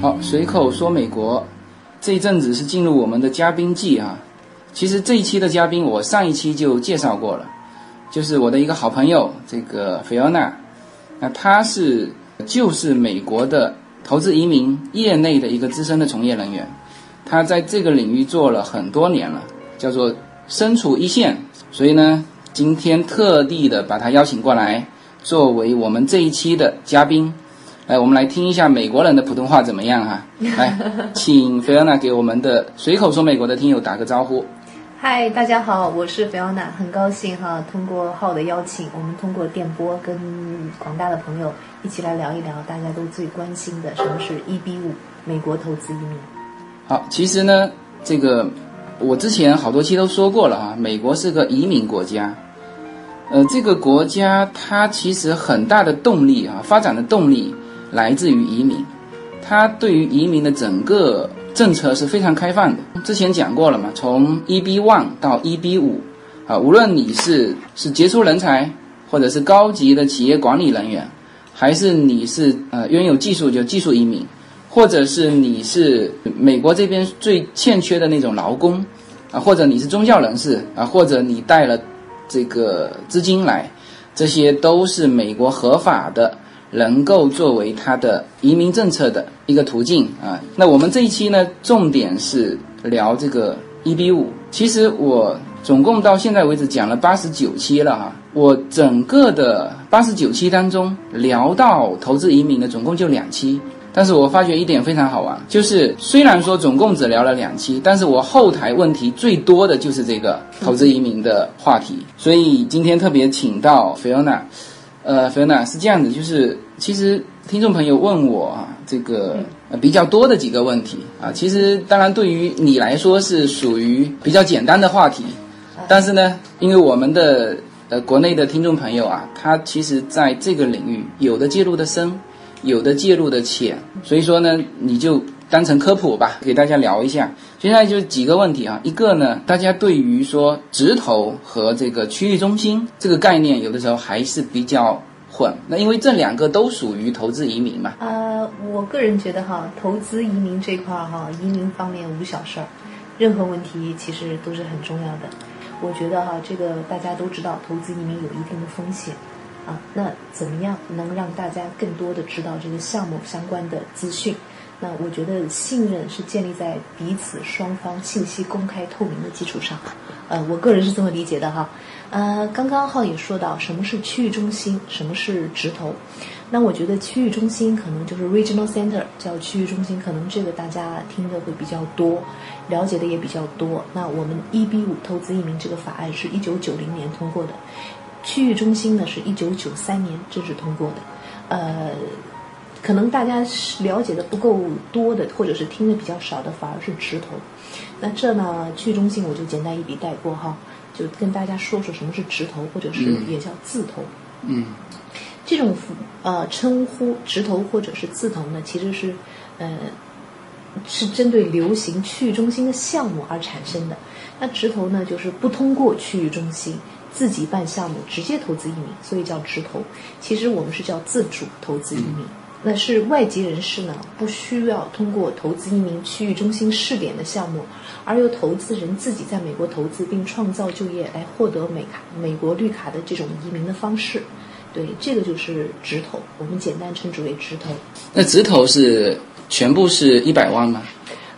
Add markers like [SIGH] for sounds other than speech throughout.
好，随口说美国，这一阵子是进入我们的嘉宾季哈。其实这一期的嘉宾，我上一期就介绍过了，就是我的一个好朋友这个菲奥娜，那她是就是美国的。投资移民业内的一个资深的从业人员，他在这个领域做了很多年了，叫做身处一线。所以呢，今天特地的把他邀请过来，作为我们这一期的嘉宾。来，我们来听一下美国人的普通话怎么样哈？[LAUGHS] 来，请菲奥娜给我们的随口说美国的听友打个招呼。嗨，大家好，我是菲奥娜，很高兴哈，通过浩的邀请，我们通过电波跟广大的朋友一起来聊一聊大家都最关心的什么是 EB 五美国投资移民。好，其实呢，这个我之前好多期都说过了啊，美国是个移民国家，呃，这个国家它其实很大的动力啊，发展的动力来自于移民，它对于移民的整个。政策是非常开放的，之前讲过了嘛，从 EB one 到 EB 五，啊，无论你是是杰出人才，或者是高级的企业管理人员，还是你是呃拥有技术就技术移民，或者是你是美国这边最欠缺的那种劳工，啊，或者你是宗教人士啊，或者你带了这个资金来，这些都是美国合法的。能够作为它的移民政策的一个途径啊。那我们这一期呢，重点是聊这个 EB 五。其实我总共到现在为止讲了八十九期了哈。我整个的八十九期当中聊到投资移民的总共就两期，但是我发觉一点非常好玩，就是虽然说总共只聊了两期，但是我后台问题最多的就是这个投资移民的话题。所以今天特别请到菲欧娜。呃，菲欧娜是这样子，就是其实听众朋友问我啊，这个比较多的几个问题啊，其实当然对于你来说是属于比较简单的话题，但是呢，因为我们的国内的听众朋友啊，他其实在这个领域有的介入的深，有的介入的浅，所以说呢，你就。当成科普吧，给大家聊一下。现在就几个问题啊，一个呢，大家对于说直投和这个区域中心这个概念，有的时候还是比较混。那因为这两个都属于投资移民嘛。呃，我个人觉得哈，投资移民这块儿哈，移民方面无小事儿，任何问题其实都是很重要的。我觉得哈，这个大家都知道，投资移民有一定的风险啊。那怎么样能让大家更多的知道这个项目相关的资讯？那我觉得信任是建立在彼此双方信息公开透明的基础上，呃，我个人是这么理解的哈。呃，刚刚浩也说到什么是区域中心，什么是直投。那我觉得区域中心可能就是 regional center，叫区域中心，可能这个大家听的会比较多，了解的也比较多。那我们 EB 五投资移民这个法案是一九九零年通过的，区域中心呢是一九九三年正式通过的，呃。可能大家了解的不够多的，或者是听的比较少的，反而是直投。那这呢，去中心我就简单一笔带过哈，就跟大家说说什么是直投，或者是也叫自投。嗯，这种呃称呼直投或者是自投呢，其实是呃是针对流行区域中心的项目而产生的。那直投呢，就是不通过区域中心自己办项目，直接投资移民，所以叫直投。其实我们是叫自主投资移民。那是外籍人士呢，不需要通过投资移民区域中心试点的项目，而由投资人自己在美国投资并创造就业来获得美卡、美国绿卡的这种移民的方式。对，这个就是直投，我们简单称之为直投。那直投是全部是一百万吗？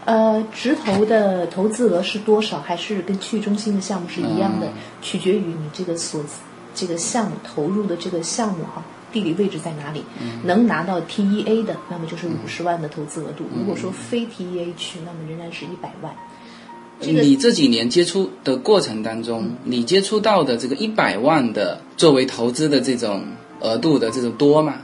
呃，直投的投资额是多少，还是跟区域中心的项目是一样的？取决于你这个所这个项目投入的这个项目哈。地理位置在哪里？能拿到 TEA 的，那么就是五十万的投资额度。如果说非 TEA 区，那么仍然是一百万。你这几年接触的过程当中，你接触到的这个一百万的作为投资的这种额度的这种多吗？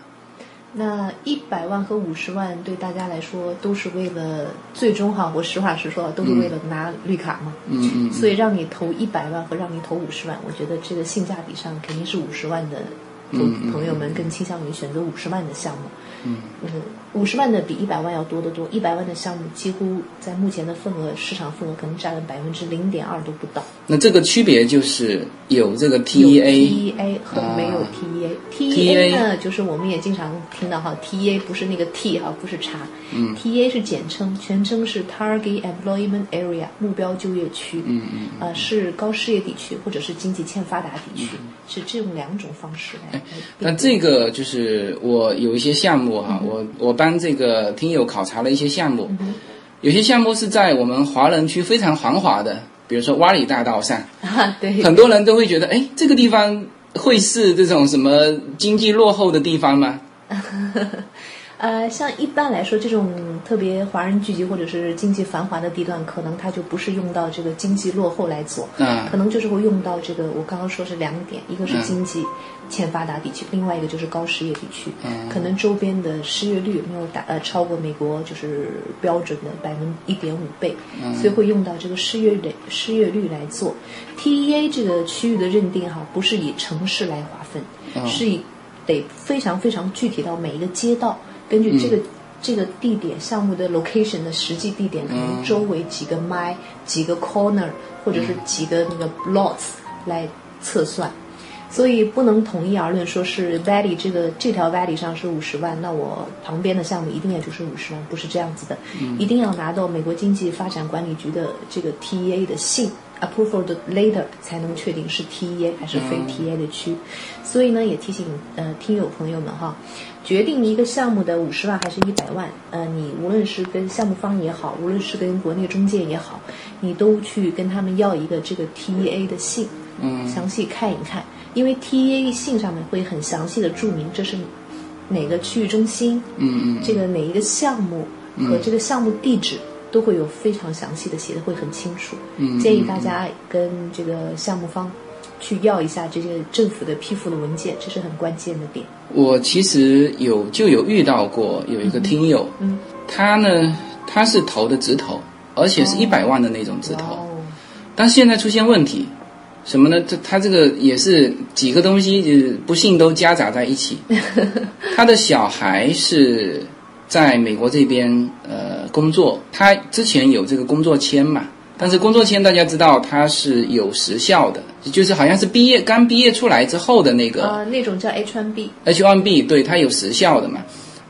那一百万和五十万对大家来说都是为了最终哈，我实话实说，都是为了拿绿卡嘛。嗯嗯。所以让你投一百万和让你投五十万，我觉得这个性价比上肯定是五十万的。投朋友们更倾向于选择五十万的项目。嗯，五十万的比一百万要多得多，一百万的项目几乎在目前的份额市场份额可能占了百分之零点二都不到。那这个区别就是有这个 TEA，TEA 和没有啊 TEA。TEA 呢，就是我们也经常听到哈，TEA 不是那个 T 哈，不是茶，嗯，TEA 是简称，全称是 Target Employment Area 目标就业区，嗯嗯，呃，是高失业地区或者是经济欠发达地区，是这种两种方式来。那定这个就是我有一些项目哈，嗯我我帮这个听友考察了一些项目，有些项目是在我们华人区非常繁华的，比如说洼里大道上，[LAUGHS] 啊，对，很多人都会觉得，哎，这个地方会是这种什么经济落后的地方吗？[LAUGHS] 呃，像一般来说，这种特别华人聚集或者是经济繁华的地段，可能它就不是用到这个经济落后来做，嗯可能就是会用到这个我刚刚说是两点，一个是经济欠发达地区，另外一个就是高失业地区，嗯可能周边的失业率没有达呃超过美国就是标准的百分一点五倍，所以会用到这个失业率失业率来做。TEA 这个区域的认定哈，不是以城市来划分，是以得非常非常具体到每一个街道，根据这个、这个地点项目的 location 的实际地点，可能周围几个 mile、几个 corner 或者是几个那个 lots 来测算。所以不能统一而论，说是 valley 这个这条 valley 上是五十万，那我旁边的项目一定也就是五十万，不是这样子的，一定要拿到美国经济发展管理局的这个 TEA 的信 approval 的 letter 才能确定是 TEA 还是非 TEA 的区。所以呢，也提醒呃听友朋友们哈，决定一个项目的五十万还是一百万，呃，你无论是跟项目方也好，无论是跟国内中介也好，你都去跟他们要一个这个 TEA 的信，嗯，详细看一看，因为 TEA 信上面会很详细的注明这是哪个区域中心，嗯嗯，这个哪一个项目和这个项目地址。都会有非常详细的写的会很清楚，嗯建议大家跟这个项目方去要一下这些政府的批复的文件，这是很关键的点。我其实有就有遇到过有一个听友，嗯，他呢他是投的直投，而且是一百万的那种直投，哦，但是现在出现问题，什么呢？这他这个也是几个东西，就是不幸都夹杂在一起。[LAUGHS] 他的小孩是在美国这边呃工作，他之前有这个工作签嘛，但是工作签大家知道它是有时效的，就是好像是毕业刚毕业出来之后的那个。呃，那种叫 H1B，H1B 对它有时效的嘛。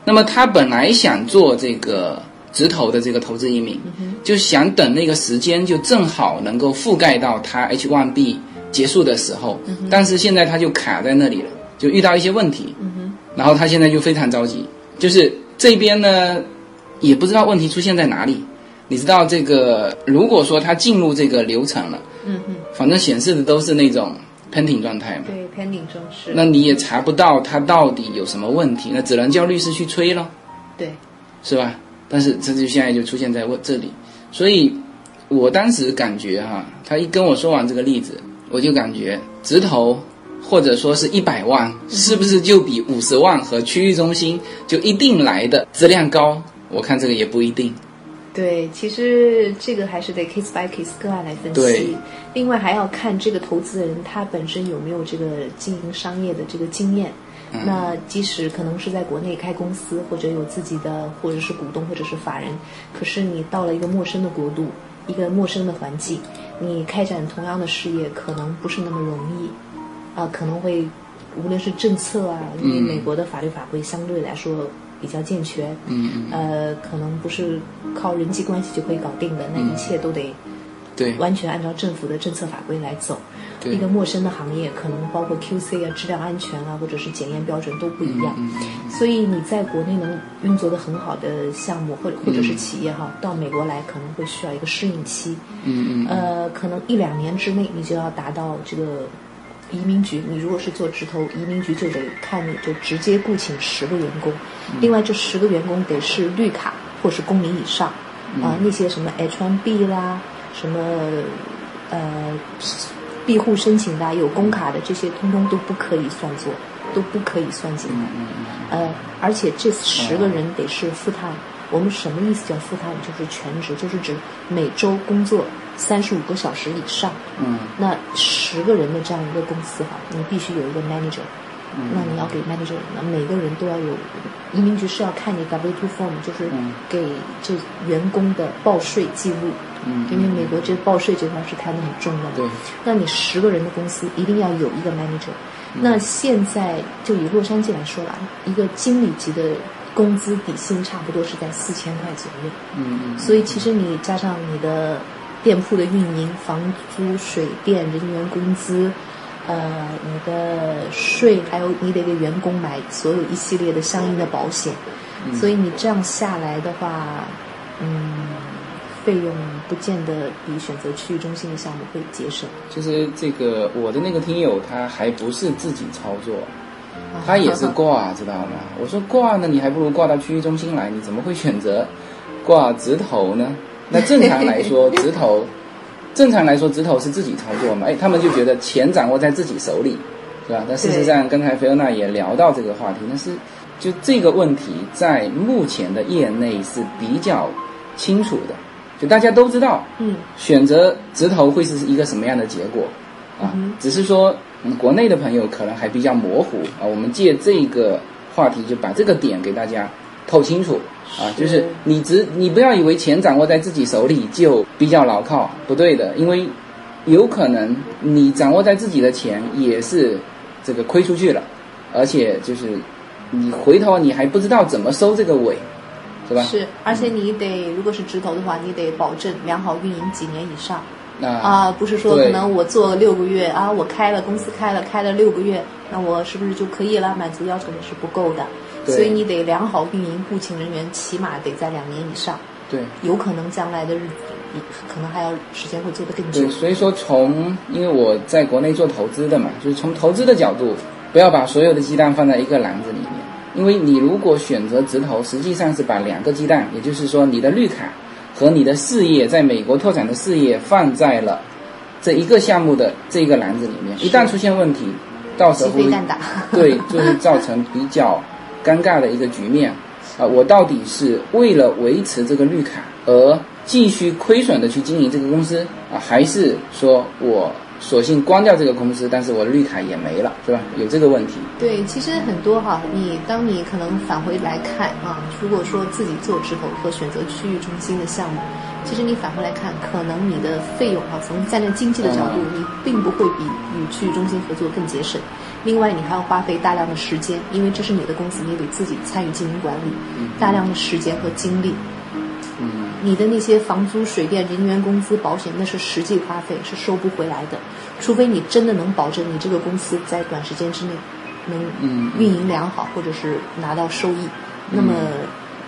那么他本来想做这个直投的这个投资移民，就想等那个时间就正好能够覆盖到他 H1B 结束的时候，但是现在他就卡在那里了，就遇到一些问题，然后他现在就非常着急，就是这边呢也不知道问题出现在哪里。你知道这个，如果说他进入这个流程了，嗯嗯，反正显示的都是那种 pending 状态嘛，对，pending 中是，那你也查不到他到底有什么问题，那只能叫律师去催了，对，是吧？但是这就现在就出现在我这里，所以我当时感觉哈，他一跟我说完这个例子，我就感觉直投或者说是一百万，是不是就比五十万和区域中心就一定来的质量高？我看这个也不一定。对，其实这个还是得 case by case 个案来分对析。另外还要看这个投资人他本身有没有这个经营商业的这个经验。那即使可能是在国内开公司，或者有自己的，或者是股东，或者是法人，可是你到了一个陌生的国度，一个陌生的环境，你开展同样的事业，可能不是那么容易，啊、可能会无论是政策啊，因为美国的法律法规相对来说比较健全，嗯，呃，可能不是靠人际关系就可以搞定的，那一切都得对完全按照政府的政策法规来走。对一个陌生的行业，可能包括 QC 啊、质量安全啊，或者是检验标准都不一样。所以你在国内能运作的很好的项目，或者或者是企业哈，到美国来可能会需要一个适应期。嗯嗯呃，可能一两年之内你就要达到这个移民局。你如果是做直投，移民局就得看你就直接雇请十个员工，另外这十个员工得是绿卡或是公民以上啊、那些什么 H1B 啦，什么呃庇护申请的啊、有工卡的这些，通通都不可以算作，都不可以算进来。呃，而且这十个人得是 full time。我们什么意思叫 full time？就是全职，就是指每周工作三十五个小时以上。嗯那十个人的这样一个公司哈，你必须有一个 manager，那你要给 manager，那每个人都要有。移民局是要看你 W two form，就是给这员工的报税记录。嗯，因为美国这报税这块是看的很重要的。对。那你十个人的公司一定要有一个 manager。那现在就以洛杉矶来说吧，一个经理级的工资底薪差不多是在四千块左右。嗯嗯。所以其实你加上你的店铺的运营、房租、水电、人员工资。呃，你的税还有你得给员工买所有一系列的相应的保险，所以你这样下来的话，嗯，费用不见得比选择区域中心的项目会节省。其实这个我的那个听友他还不是自己操作，[LAUGHS] 他也是挂，知道吗？我说挂呢，你还不如挂到区域中心来，你怎么会选择挂直投呢？那正常来说，[LAUGHS] 直投。正常来说，直投是自己操作嘛？哎，他们就觉得钱掌握在自己手里，是吧？但事实上，刚才菲欧娜也聊到这个话题，但是就这个问题在目前的业内是比较清楚的，就大家都知道，嗯，选择直投会是一个什么样的结果啊？只是说，嗯，国内的朋友可能还比较模糊啊。我们借这个话题，就把这个点给大家透清楚。啊，就是你只你不要以为钱掌握在自己手里就比较牢靠，不对的，因为有可能你掌握在自己的钱也是这个亏出去了，而且就是你回头你还不知道怎么收这个尾，是吧？是，而且你得如果是直投的话，你得保证良好运营几年以上。啊，啊，不是说可能我做六个月啊，我开了公司开了开了六个月，那我是不是就可以了？满足要求也是不够的。所以你得良好运营，雇请人员起码得在两年以上。对，有可能将来的日子，你可能还要时间会做得更久。对，所以说从因为我在国内做投资的嘛，就是从投资的角度，不要把所有的鸡蛋放在一个篮子里面。因为你如果选择直投，实际上是把两个鸡蛋，也就是说你的绿卡和你的事业在美国拓展的事业放在了这一个项目的这一个篮子里面。一旦出现问题，到时候会 [LAUGHS] 对，就会造成比较。尴尬的一个局面，啊，我到底是为了维持这个绿卡而继续亏损的去经营这个公司啊，还是说我索性关掉这个公司，但是我的绿卡也没了，是吧？有这个问题。对，其实很多哈，你当你可能返回来看啊，如果说自己做直投和选择区域中心的项目，其实你返回来看，可能你的费用啊，从战略经济的角度，你并不会比与区域中心合作更节省。另外，你还要花费大量的时间，因为这是你的公司，你得自己参与经营管理，大量的时间和精力。嗯，你的那些房租、水电、人员工资、保险，那是实际花费，是收不回来的。除非你真的能保证你这个公司在短时间之内能运营良好，或者是拿到收益，那么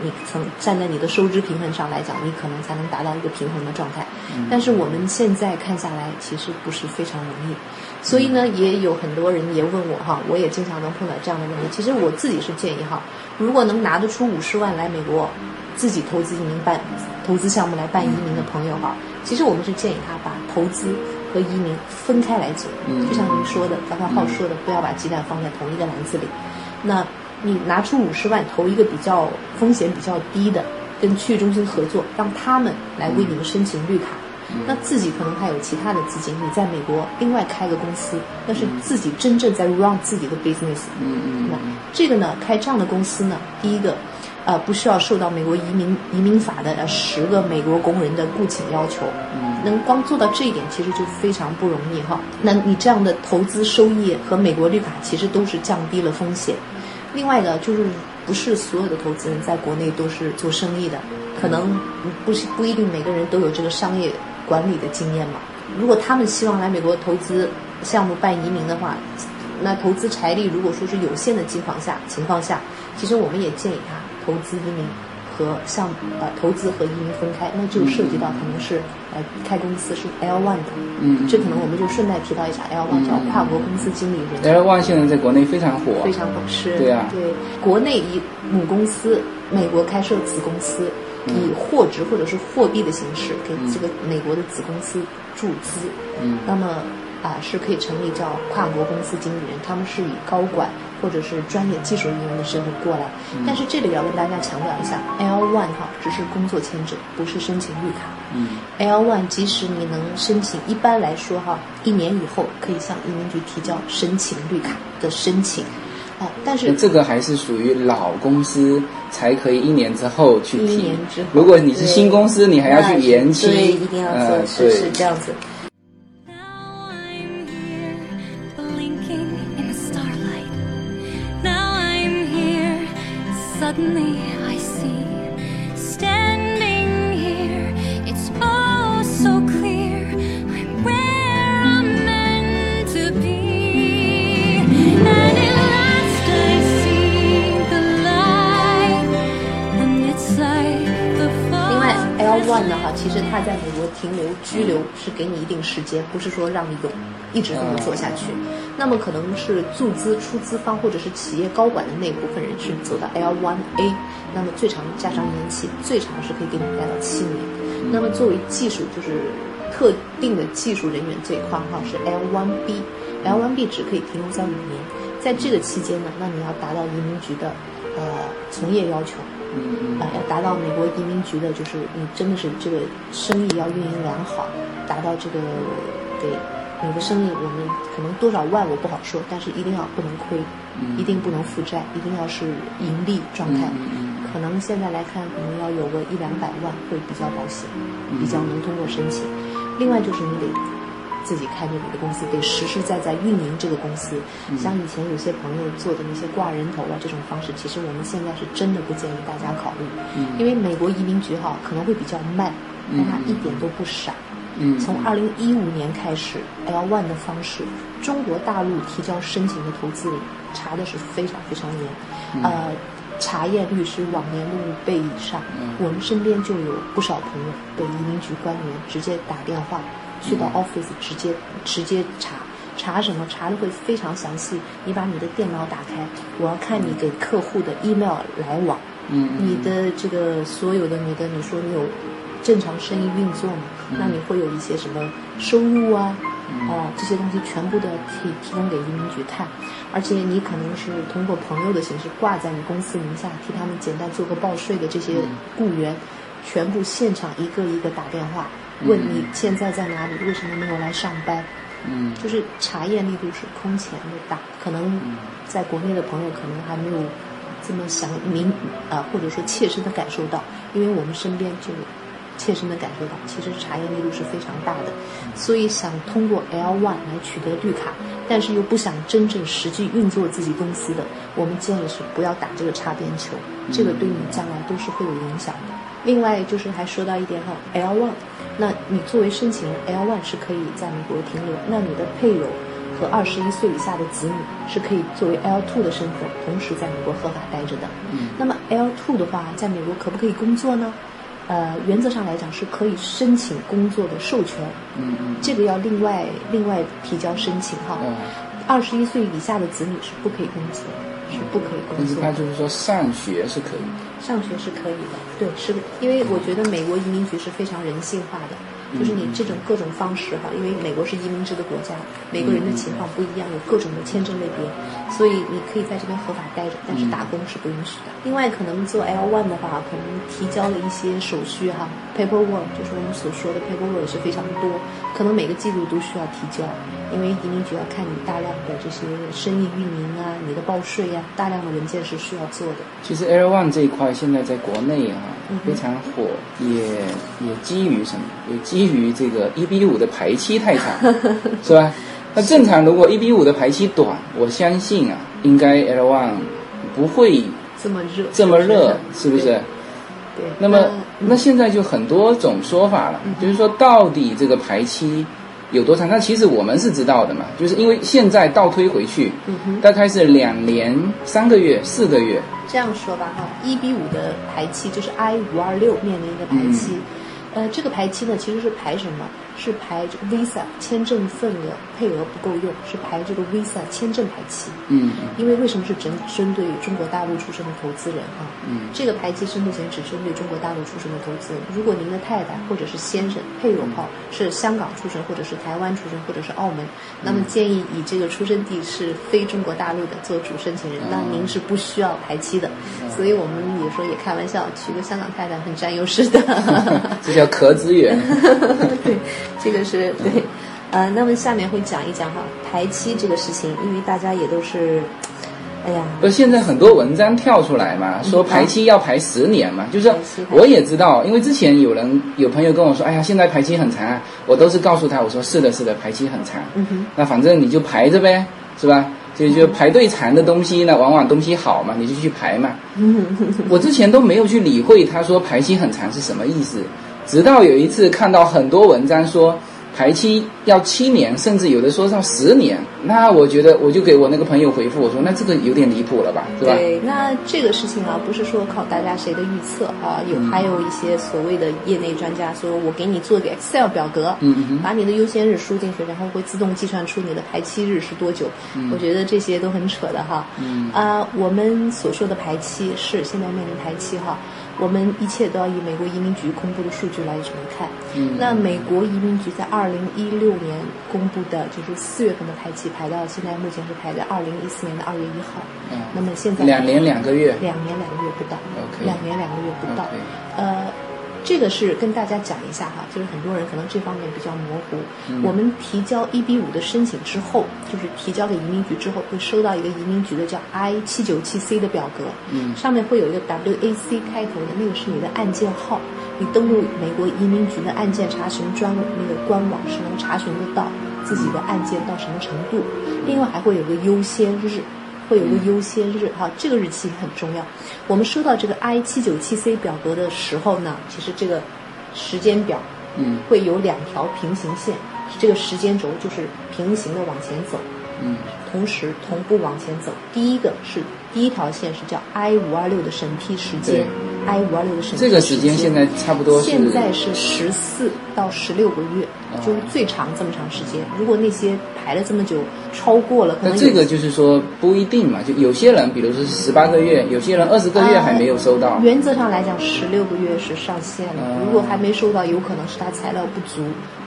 你从站在你的收支平衡上来讲，你可能才能达到一个平衡的状态。但是我们现在看下来，其实不是非常容易。所以呢，也有很多人也问我哈，我也经常能碰到这样的问题。其实我自己是建议哈，如果能拿得出五十万来美国，自己投资移民办投资项目来办移民的朋友哈，其实我们是建议他把投资和移民分开来做。嗯。就像您说的，刚才浩说的，不要把鸡蛋放在同一个篮子里。那你拿出五十万投一个比较风险比较低的，跟区域中心合作，让他们来为你们申请绿卡。那自己可能还有其他的资金，你在美国另外开个公司，那是自己真正在 run 自己的 business。嗯嗯。那这个呢，开这样的公司呢，第一个，呃，不需要受到美国移民移民法的十个美国工人的雇请要求。嗯。能光做到这一点，其实就非常不容易哈。那你这样的投资收益和美国绿卡其实都是降低了风险。另外呢，就是不是所有的投资人在国内都是做生意的，可能不是不一定每个人都有这个商业。管理的经验嘛，如果他们希望来美国投资项目办移民的话，那投资财力如果说是有限的情况下情况下，其实我们也建议他投资移民和项目呃投资和移民分开，那就涉及到可能是呃开公司是 L one 的，嗯，这可能我们就顺带提到一下 L one 叫跨国公司经理人，L one 现在在国内非常火，非常火，是，对啊，对，国内以母公司美国开设子公司。以货值或者是货币的形式给这个美国的子公司注资，嗯，那么啊是可以成立叫跨国公司经理人，他们是以高管或者是专业技术人员的身份过来。但是这里要跟大家强调一下，L one 哈只是工作签证，不是申请绿卡。嗯，L one 即使你能申请，一般来说哈，一年以后可以向移民局提交申请绿卡的申请。啊，但是这个还是属于老公司才可以一年之后去提一提年之后。如果你是新公司，你还要去延期，对，一定要做，是这样子。suddenly I see. Standing here, it's all so clear. I'm where I'm meant to be. And at last I see the light, and it's like the 另外 fall. ，L one 的话，其实它在美国 停留拘留是给你一定时间，不是说让你永一直这么做下去。那么可能是注资出资方或者是企业高管的那部分人是走到 L one A，那么最长加上延期，最长是可以给你待到七年。那么作为技术就是特定的技术人员这一块哈是 L one B，L one B 只可以停留在五年，在这个期间呢，那你要达到移民局的呃从业要求。嗯啊，要达到美国移民局的，就是你真的是这个生意要运营良好，达到这个给你的生意，我们可能多少万我不好说，但是一定要不能亏，一定不能负债，一定要是盈利状态。可能现在来看，可能要有个一两百万会比较保险，比较能通过申请。另外就是你得自己开着你的公司，得实实在在运营这个公司。像以前有些朋友做的那些挂人头啊这种方式，其实我们现在是真的不建议大家考虑，因为美国移民局哈可能会比较慢，但它一点都不傻。嗯从二零一五年开始，L one 的方式，中国大陆提交申请的投资人查的是非常非常严，呃，查验率是往年的五倍以上。我们身边就有不少朋友被移民局官员直接打电话去到 office 直接直接查。查什么？查的会非常详细。你把你的电脑打开，我要看你给客户的 email 来往，嗯你的这个所有的你的，你说你有正常生意运作吗？那你会有一些什么收入啊？啊、这些东西全部都要提提供给移民局看，而且你可能是通过朋友的形式挂在你公司名下，替他们简单做个报税的这些雇员，全部现场一个一个打电话问你现在在哪里，为什么没有来上班？嗯。就是查验力度是空前的大，可能在国内的朋友可能还没有这么想明啊、或者说切身的感受到，因为我们身边就切身的感受到，其实查验力度是非常大的，所以想通过 L one 来取得绿卡，但是又不想真正实际运作自己公司的，我们建议是不要打这个擦边球，这个对你将来都是会有影响的。另外就是还说到一点哈，L one，那你作为申请人 L one 是可以在美国停留，那你的配偶和二十一岁以下的子女是可以作为 L two 的身份，同时在美国合法待着的。嗯那么 L two 的话，在美国可不可以工作呢？呃，原则上来讲是可以申请工作的授权，嗯嗯这个要另外另外提交申请哈。哦，二十一岁以下的子女是不可以工作，是不可以工作的。他就是说上学是可以的。上学是可以的，对，是的，因为我觉得美国移民局是非常人性化的，就是你这种各种方式哈，因为美国是移民制的国家，每个人的情况不一样，有各种的签证类别，所以你可以在这边合法待着，但是打工是不允许的。另外，可能做 L one 的话，可能提交了一些手续哈，paperwork 就是我们所说的 paperwork 是非常多，可能每个季度都需要提交，因为移民局要看你大量的这些生意运营啊，你的报税呀、大量的文件是需要做的。其实 Air One 这一块现在在国内啊非常火，也也基于什么？也基于这个一比五的排期太长，[LAUGHS] 是吧？那正常如果一比五的排期短，我相信啊，应该 Air One 不会这么热，这么热，是不是？对？对。那么嗯那现在就很多种说法了，就是说到底这个排期有多长？那其实我们是知道的嘛，就是因为现在倒推回去，嗯大概是两年、三个月、四个月，这样说吧哈，一比五的排期就是 I 五二六面临一个排期，嗯呃，这个排期呢其实是排什么？是排这个 Visa 签证份额配额不够用，是排这个 Visa 签证排期。嗯因为为什么是针针对中国大陆出生的投资人啊？嗯这个排期是目前只针对中国大陆出生的投资人。如果您的太太或者是先生配偶哈是香港出生，或者是台湾出生，或者是澳门，那么建议以这个出生地是非中国大陆的做主申请人，那您是不需要排期的。所以我们有时候也开玩笑，娶个香港太太很占优势的。[LAUGHS] 这叫壳资源。[LAUGHS] 对，这个是 [LAUGHS] 对。呃，那么下面会讲一讲哈排期这个事情，因为大家也都是，哎呀，不是现在很多文章跳出来嘛，说排期要排十年嘛，就是我也知道，因为之前有人有朋友跟我说，哎呀，现在排期很长啊，我都是告诉他，我说是的，是的，排期很长，嗯哼，那反正你就排着呗，是吧？就就排队长的东西呢，往往东西好嘛，你就去排嘛。[LAUGHS] 我之前都没有去理会他说排期很长是什么意思，直到有一次看到很多文章说排期要七年，甚至有的说到十年，那我觉得我就给我那个朋友回复我说，那这个有点离谱了吧，是吧？对，那这个事情啊，不是说靠大家谁的预测啊，有嗯还有一些所谓的业内专家说，我给你做个 Excel 表格，嗯嗯哼把你的优先日输进去，然后会自动计算出你的排期日是多久。我觉得这些都很扯的哈。嗯啊，我们所说的排期是现在面临排期哈，我们一切都要以美国移民局公布的数据来怎么看。嗯。那美国移民局在二零一六年公布的就是四月份的排期排到现在目前是排在二零一四年的二月一号。嗯。那么现在两年两个月，两年两个月不到。两年两个月不到。呃，这个是跟大家讲一下哈，就是很多人可能这方面比较模糊。嗯我们提交一比五的申请之后，就是提交给移民局之后，会收到一个移民局的叫 I 七九七 C 的表格，嗯上面会有一个 WAC 开头的，那个是你的案件号。你登录美国移民局的案件查询专那个官网是能查询得到自己的案件到什么程度，另外还会有个优先日。会有个优先日哈，这个日期很重要。我们收到这个 I 七九七 C 表格的时候呢，其实这个时间表嗯会有两条平行线，这个时间轴就是平行的往前走，嗯同时同步往前走。第一个是第一条线是叫 I 五二六的审批时间，I 五二六的审批这个时间现在差不多现在是十四到十六个月，哦就是最长这么长时间。如果那些排了这么久，超过了，可能有那这个就是说不一定嘛，就有些人，比如说是十八个月，有些人二十个月还没有收到。原则上来讲，十六个月是上限了。哦如果还没收到，有可能是他材料不足，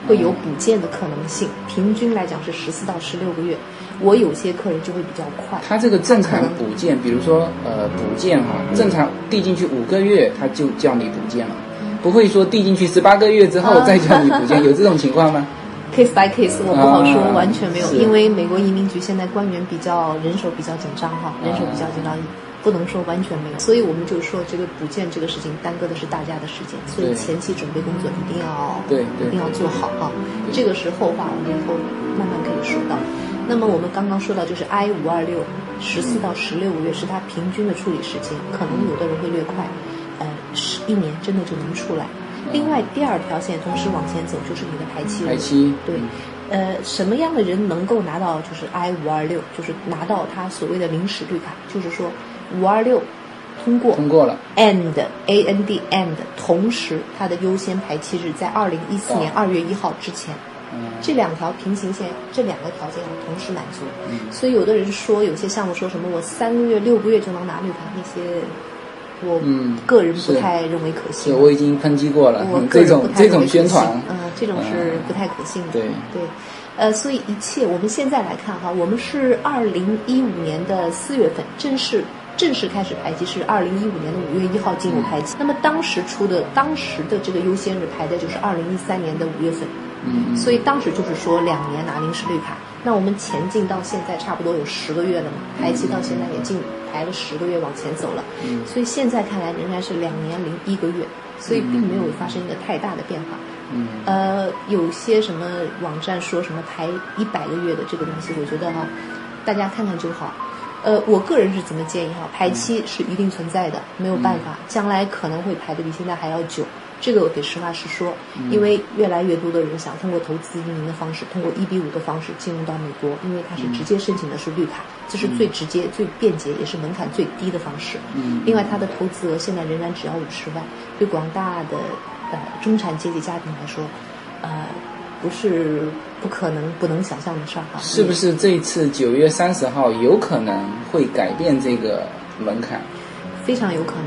会有补件的可能性。平均来讲是十四到十六个月。我有些客人就会比较快。他这个正常补件，比如说呃补件哈，正常递进去五个月，他就叫你补件了，不会说递进去十八个月之后啊再叫你补件，[LAUGHS] 有这种情况吗？case by case，我不好说，啊完全没有，因为美国移民局现在官员比较人手比较紧张哈，啊人手比较紧张，不能说完全没有，所以我们就说这个补件这个事情耽搁的是大家的时间，所以前期准备工作一定要对对一定要做好啊，这个是后话，我们以后慢慢可以说到。那么我们刚刚说到就是 I 五二六，十四到十六个月是它平均的处理时间，可能有的人会略快，呃，十一年真的就能出来。另外第二条线同时往前走就是你的排期日排期对，呃，什么样的人能够拿到就是 I 五二六，就是拿到他所谓的临时绿卡，就是说五二六通过通过了，and A N D and，同时它的优先排期日在二零一四年哦二月一号之前。嗯。这两条平行线，这两个条件要同时满足。嗯。所以有的人说，有些项目说什么我三个月、六个月就能拿绿卡，那些我嗯个人不太认为可是信。我已经抨击过了我，嗯个人这种这不太认为可 [LAUGHS] 种宣传。信，嗯，这种是不太可信的。对。对，呃，所以一切我们现在来看哈，我们是二零一五年的四月份正式正式开始排期，是二零一五年的五月一号进入排期。那么当时出的当时的这个优先日排的就是二零一三年的五月份。嗯所以当时就是说两年拿临时绿卡。那我们前进到现在差不多有十个月了嘛，排期到现在也进排了十个月往前走了。嗯所以现在看来仍然是两年零一个月，所以并没有发生一个太大的变化。嗯呃，有些什么网站说什么排一百个月的这个东西，我觉得哈，大家看看就好。呃，我个人是怎么建议哈，排期是一定存在的，没有办法，将来可能会排的比现在还要久。这个我得实话实说，因为越来越多的人想通过投资移民的方式，通过一比五的方式进入到美国，因为它是直接申请的是绿卡，这是最直接、最便捷，也是门槛最低的方式。嗯另外，它的投资额现在仍然只要五十万，对广大的呃中产阶级家庭来说，呃，不是不可能、不能想象的事儿哈。是不是这一次九月三十号有可能会改变这个门槛？非常有可能，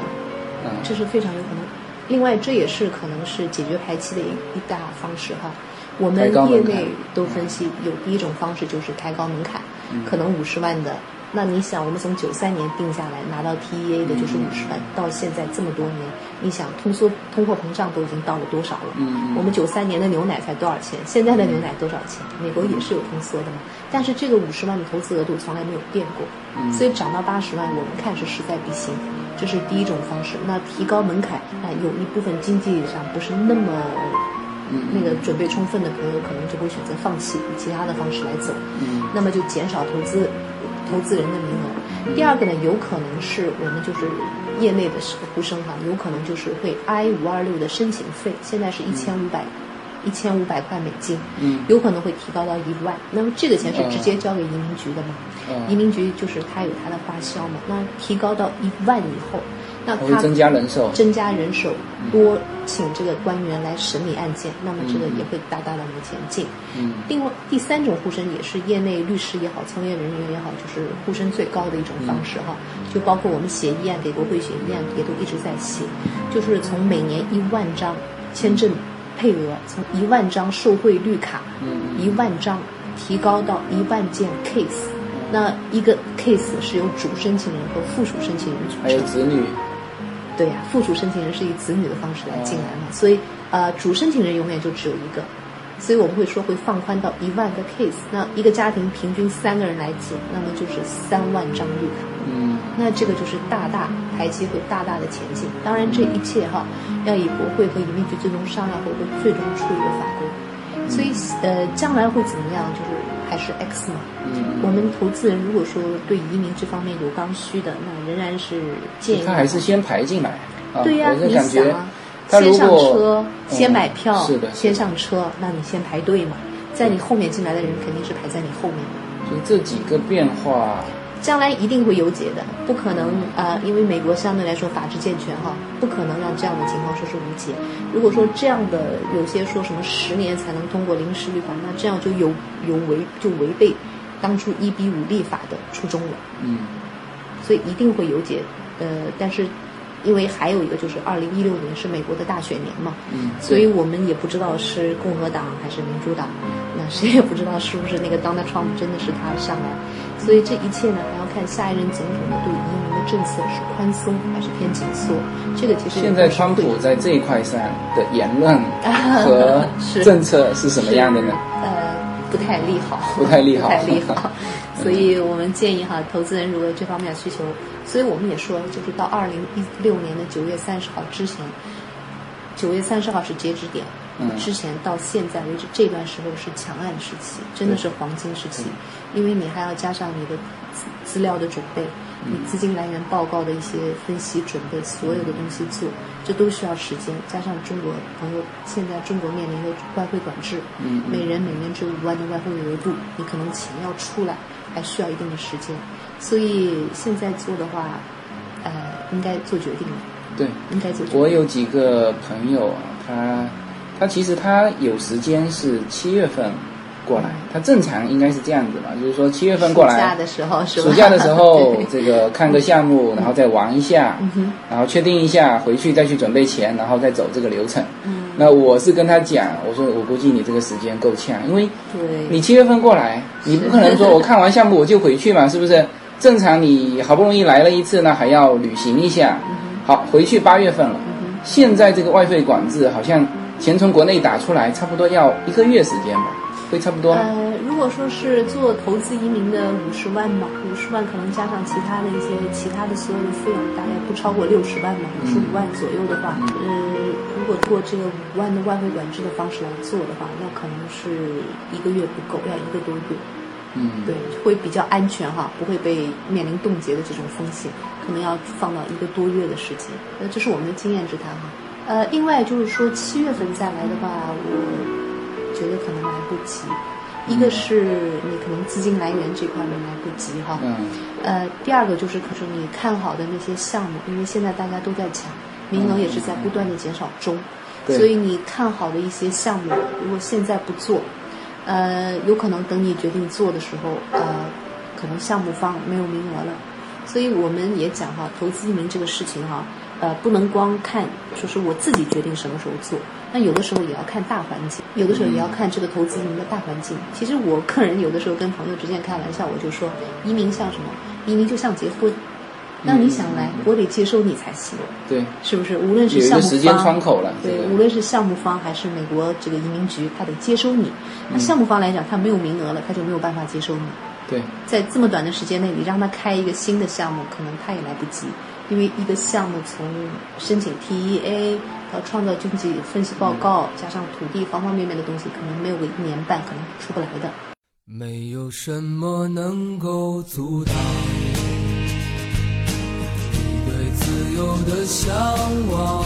嗯这是非常有可能。另外，这也是可能是解决排期的一一大方式哈。我们业内都分析，有第一种方式就是抬高门槛，可能五十万的那你想，我们从九三年定下来拿到 TEA 的就是五十万，到现在这么多年，你想通缩通货膨胀都已经到了多少了？嗯我们九三年的牛奶才多少钱？现在的牛奶多少钱？美国也是有通缩的嘛，但是这个五十万的投资额度从来没有变过，所以涨到八十万，我们看是势在必行。这是第一种方式。那提高门槛，啊、有一部分经济上不是那么那个准备充分的朋友，可能就会选择放弃，以其他的方式来走。嗯那么就减少投资投资人的名额。第二个呢，有可能是我们就是业内的呼声哈，有可能就是会 I 五二六的申请费，现在是一千五百一千五百块美金，嗯有可能会提高到一万。那么这个钱是直接交给移民局的嘛？嗯移民局就是它有它的花销嘛。那提高到一万以后，那它它会增加人手。增加人手，多请这个官员来审理案件，那么这个也会大大的往前进。嗯另外，第三种呼声也是业内律师也好，从业人员也好，就是呼声最高的一种方式哈。就包括我们写议案给国会写议案，也都一直在写，就是从每年一万张签证配额，从一万张受贿绿卡，嗯一万张提高到一万件 case。那一个 case 是由主申请人和附属申请人组成，还有子女。对呀、附属申请人是以子女的方式来进来嘛，所以呃，主申请人永远就只有一个，所以我们会说会放宽到一万个 case，那一个家庭平均三个人来进，那么就是三万张绿卡，嗯。那这个就是大大台阶会大大的前进。当然这一切哈，要以国会和移民局最终商量后会最终出一个法规，所以呃，将来会怎么样，就是还是 X 嘛。嗯，我们投资人如果说对移民这方面有刚需的，那仍然是建议他还是先排进来。啊、对呀、你想啊，先上车，先嗯买票，是的，先上车，那你先排队嘛。在你后面进来的人肯定是排在你后面的，所以这几个变化，将来一定会有解的，不可能啊、呃因为美国相对来说法制健全哈，不可能让这样的情况说是无解。如果说这样的有些说什么十年才能通过临时立法，那这样就有有违就违背当初一比五立法的初衷了。嗯所以一定会有解。呃，但是因为还有一个就是二零一六年是美国的大选年嘛，嗯，所以我们也不知道是共和党还是民主党，那谁也不知道是不是那个 Donald Trump 真的是他上来。所以这一切呢，还要看下一任总统呢对移民的政策是宽松还是偏紧缩。这个其实现在川普在这一块上的言论 [LAUGHS] 和政策是什么样的呢？呃，[LAUGHS] 不太利好，不太利好。不太利好。[LAUGHS] 所以我们建议哈，投资人如果有这方面的需求，所以我们也说，就是到二零一六年的九月三十号之前，九月三十号是截止点，嗯。之前到现在为止这段时候是强岸时期，真的是黄金时期，因为你还要加上你的资资料的准备，嗯你资金来源报告的一些分析准备，所有的东西做，这都需要时间。加上中国朋友现在中国面临的外汇管制，每人每年只有五万的外汇额度，你可能钱要出来还需要一定的时间，所以现在做的话，呃，应该做决定了，对，应该做决定。我有几个朋友啊，他他其实他有时间是七月份过来，他正常应该是这样子嘛，就是说七月份过来，暑假的时候是吧？暑假的时候 [LAUGHS] 这个看个项目，然后再玩一下，嗯，然后确定一下，回去再去准备钱，然后再走这个流程。嗯，那我是跟他讲，我说我估计你这个时间够呛，因为，你七月份过来，你不可能说我看完项目我就回去嘛，是不是？[LAUGHS] 正常你好不容易来了一次，那还要旅行一下。好，回去八月份了。现在这个外汇管制好像钱从国内打出来，差不多要一个月时间吧，会差不多。呃，如果说是做投资移民的五十万嘛，五十万可能加上其他的一些其他的所有的费用，大概不超过六十万嘛，五十五万左右的话，呃，如果做这个五万的外汇管制的方式来做的话，那可能是一个月不够，要一个多月。嗯，对，会比较安全哈，不会被面临冻结的这种风险，可能要放到一个多月的时间。呃，这是我们的经验之谈哈。呃，另外就是说七月份再来的话，我觉得可能来不及。一个是你可能资金来源这块面来不及哈，嗯。呃，第二个就是可是你看好的那些项目，因为现在大家都在抢，名额也是在不断的减少中，对。所以你看好的一些项目，如果现在不做，呃，有可能等你决定做的时候，呃，可能项目方没有名额了。所以我们也讲哈，投资移民这个事情哈，呃，不能光看说是我自己决定什么时候做，那有的时候也要看大环境，有的时候也要看这个投资移民的大环境。其实我个人有的时候跟朋友之间开玩笑，我就说，移民像什么？移民就像结婚，那你想来，我得接收你才行，对，是不是？无论是项目个时间方窗口了。对这，个无论是项目方还是美国这个移民局，他得接收你。那项目方来讲，他没有名额了，他就没有办法接收你。对，在这么短的时间内，你让他开一个新的项目，可能他也来不及，因为一个项目从申请 TEA 到创造经济分析报告，加上土地方方面面的东西，可能没有个一年半，可能出不来的。没有什么能够阻挡你对自由的向往。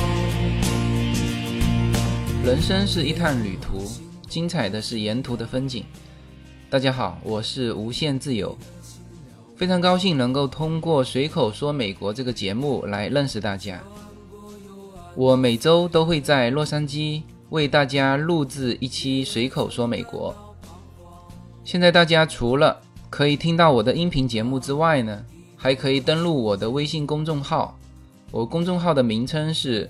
人生是一趟旅途，精彩的是沿途的风景。大家好，我是无限自由，非常高兴能够通过《随口说美国》这个节目来认识大家。我每周都会在洛杉矶为大家录制一期《随口说美国》。现在大家除了可以听到我的音频节目之外呢，还可以登录我的微信公众号。我公众号的名称是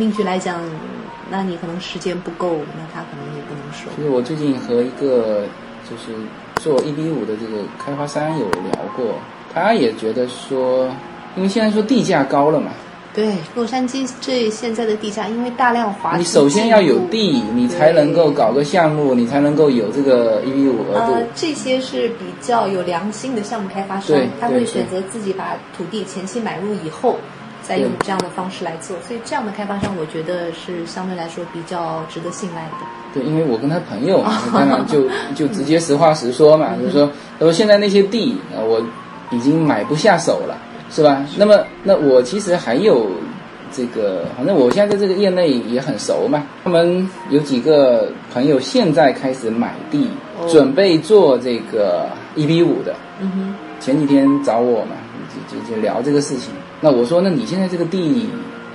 移民局来讲，那你可能时间不够，那他可能也不能说。其实我最近和一个就是做一比五的这个开发商有聊过，他也觉得说，因为现在说地价高了嘛，对，洛杉矶这现在的地价，因为大量华你首先要有地，你才能够搞个项目，你才能够有这个一比五额度呃。，这些是比较有良心的项目开发商，他会选择自己把土地前期买入以后，再用这样的方式来做，所以这样的开发商，我觉得是相对来说比较值得信赖的。对，因为我跟他朋友嘛，[LAUGHS] 当然就就直接实话实说嘛，就是说，他说现在那些地啊，我已经买不下手了，是吧？那么，那我其实还有这个，反正我现在在这个业内也很熟嘛。他们有几个朋友现在开始买地，哦准备做这个一比五的。嗯哼，前几天找我嘛，就就就聊这个事情。那我说，那你现在这个地，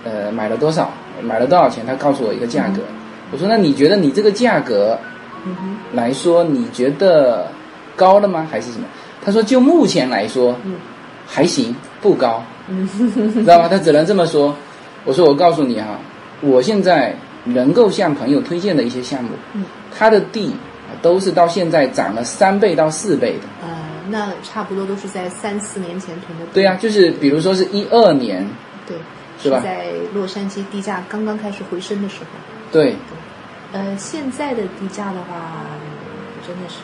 呃，买了多少？买了多少钱？他告诉我一个价格。我说，那你觉得你这个价格嗯哼，来说，你觉得高了吗？还是什么？他说，就目前来说，嗯还行，不高，嗯知道吗？他只能这么说。我说，我告诉你哈，我现在能够向朋友推荐的一些项目，嗯他的地都是到现在涨了三倍到四倍的。呃，那差不多都是在三四年前囤的。对呀、就是比如说是一二年，对，是吧在洛杉矶地价刚刚开始回升的时候。对，呃，现在的地价的话，真的是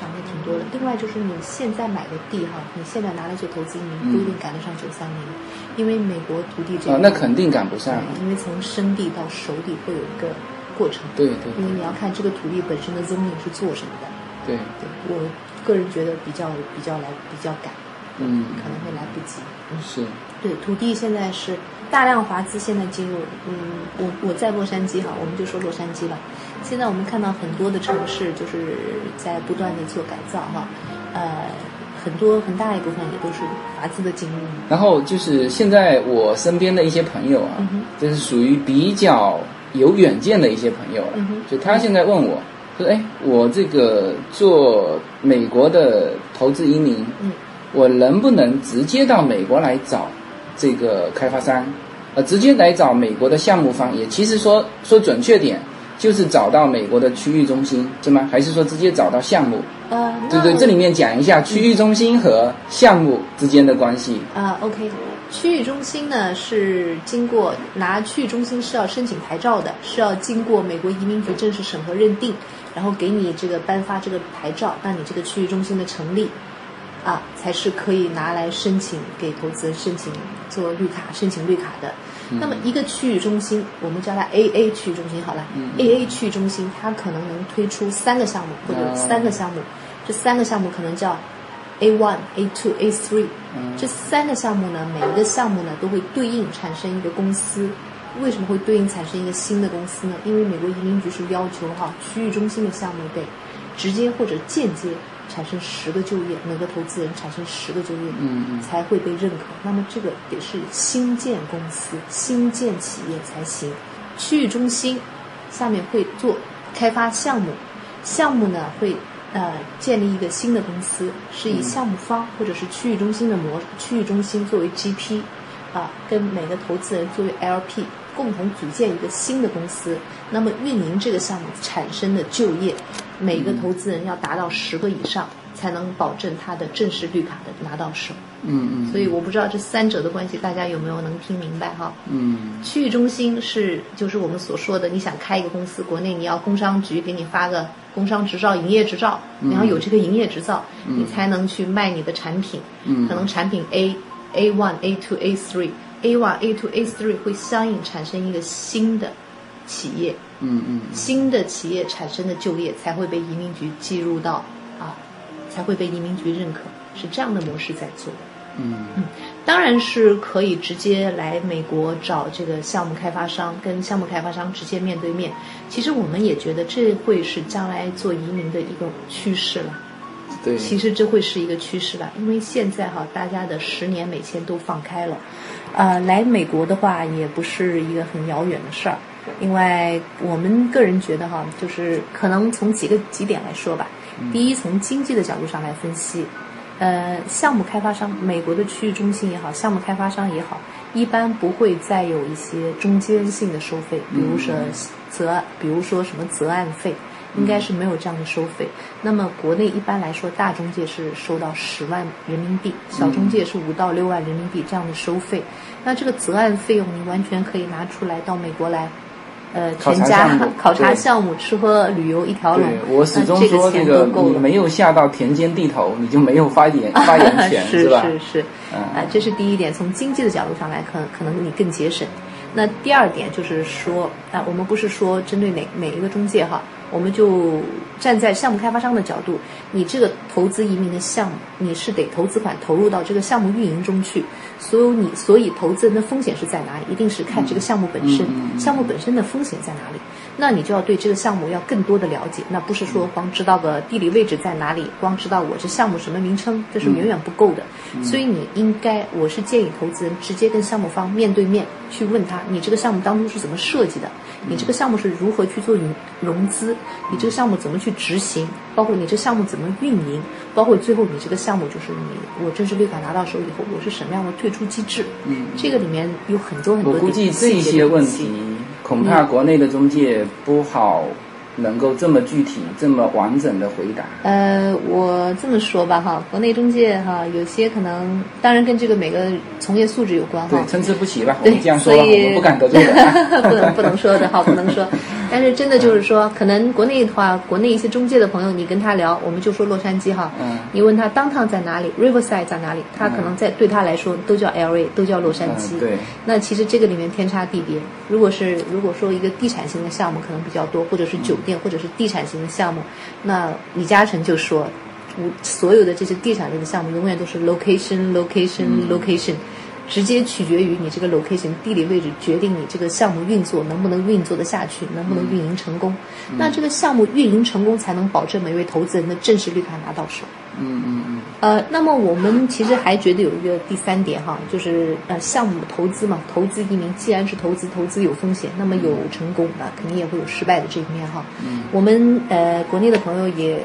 涨得挺多的。另外就是你现在买的地哈，你现在拿来做投资移民，不一定赶得上九三年，因为美国土地这啊，个那肯定赶不上。因为从生地到熟地会有一个过程。对对因为你要看这个土地本身的 zoning 是做什么的。对，对我个人觉得比较比较来比较赶，嗯，可能会来不及。嗯，是，对，土地现在是大量华资现在进入，嗯，我我在洛杉矶哈，我们就说洛杉矶吧。现在我们看到很多的城市就是在不断的做改造哈，呃，很多很大一部分也都是华资的进入。然后就是现在我身边的一些朋友啊，嗯就是属于比较有远见的一些朋友了。嗯就他现在问我说：“哎，我这个做美国的投资移民，嗯我能不能直接到美国来找这个开发商？呃，直接来找美国的项目方？也其实说说准确点，就是找到美国的区域中心，是吗？还是说直接找到项目？呃，对对，这里面讲一下区域中心和项目之间的关系。啊、o k 区域中心呢是经过拿区域中心是要申请牌照的，是要经过美国移民局正式审核认定，然后给你这个颁发这个牌照，那你这个区域中心的成立，啊，才是可以拿来申请给投资人申请做绿卡申请。绿卡的。那么一个区域中心，我们叫它 AA 区域中心好了、a a 区域中心它可能能推出三个项目或者哦三个项目，这三个项目可能叫 A one、A two、A three，、这三个项目呢，每一个项目呢都会对应产生一个公司。为什么会对应产生一个新的公司呢？因为美国移民局是要求哈区域中心的项目得直接或者间接产生十个就业，每个投资人产生十个就业，嗯嗯才会被认可。那么这个得是新建公司、新建企业才行。区域中心下面会做开发项目，项目呢会呃建立一个新的公司，是以项目方或者是区域中心的模区域中心作为 GP，啊，跟每个投资人作为 LP 共同组建一个新的公司，那么运营这个项目产生的就业，每个投资人要达到十个以上，才能保证他的正式绿卡的拿到手。嗯嗯所以我不知道这三者的关系，大家有没有能听明白哈？嗯。区域中心是就是我们所说的，你想开一个公司，国内你要工商局给你发个工商执照、营业执照，你要有这个营业执照，你才能去卖你的产品。嗯。可能产品 A、A one、A two、A three、A one、A two、A three 会相应产生一个新的企业，嗯嗯。新的企业产生的就业才会被移民局计入到啊，才会被移民局认可，是这样的模式在做。嗯当然是可以直接来美国找这个项目开发商，跟项目开发商直接面对面。其实我们也觉得这会是将来做移民的一个趋势了。对，其实这会是一个趋势了，因为现在哈，大家的十年美签都放开了，呃，来美国的话也不是一个很遥远的事儿。另外，我们个人觉得哈，就是可能从几个几点来说吧。第一，从经济的角度上来分析，呃，项目开发商，美国的区域中心也好，项目开发商也好，一般不会再有一些中间性的收费，比如说责案，比如说什么责案费，应该是没有这样的收费。那么国内一般来说，大中介是收到十万人民币，小中介是五到六万人民币这样的收费。那这个责案费用，你完全可以拿出来到美国来。呃，全家 [LAUGHS] 考察项目、吃喝旅游一条龙对，我始终那说这这个你。没有下到田间地头，你就没有发言 [LAUGHS] 发言权，是吧？是是，是啊，这是第一点。从经济的角度上来看，可能你更节省。那第二点就是说，啊，我们不是说针对哪哪一个中介哈，我们就站在项目开发商的角度，你这个投资移民的项目，你是得投资款投入到这个项目运营中去，所有你所以投资人的风险是在哪里，一定是看这个项目本身，项目本身的风险在哪里。那你就要对这个项目要更多的了解，那不是说光知道个地理位置在哪里，光知道我这项目什么名称，这是远远不够的。所以你应该，我是建议投资人直接跟项目方面对面去问他，你这个项目当初是怎么设计的？你这个项目是如何去做融融资？你这个项目怎么去执行？包括你这项目怎么运营？包括最后你这个项目就是你我正式绿卡拿到手以后，我是什么样的退出机制？嗯，这个里面有很多很多我估计这些问题，恐怕国内的中介不好能够这么具体、这么完整的回答。呃，我这么说吧哈，国内中介哈，有些可能，当然跟这个每个从业素质有关哈对，。参差不齐吧，我这样说吧，不敢得罪人啊。[LAUGHS] 不能不能说的哈，不能说。但是真的就是说，可能国内的话，国内一些中介的朋友，你跟他聊，我们就说洛杉矶哈，嗯你问他 downtown 在哪里，Riverside 在哪里，他可能在对他来说都叫 LA，都叫洛杉矶。嗯对那其实这个里面天差地别。如果是如果说一个地产型的项目可能比较多，或者是酒店，或者是地产型的项目，那李嘉诚就说，所有的这些地产类的项目永远都是 location location location。直接取决于你这个 location 地理位置，决定你这个项目运作能不能运作的下去，能不能运营成功。那这个项目运营成功，才能保证每位投资人的正式绿卡拿到手。嗯嗯嗯，呃，那么我们其实还觉得有一个第三点哈，就是呃项目投资嘛，投资移民既然是投资，投资有风险，那么有成功啊，肯定也会有失败的这一面哈。嗯，我们呃国内的朋友也，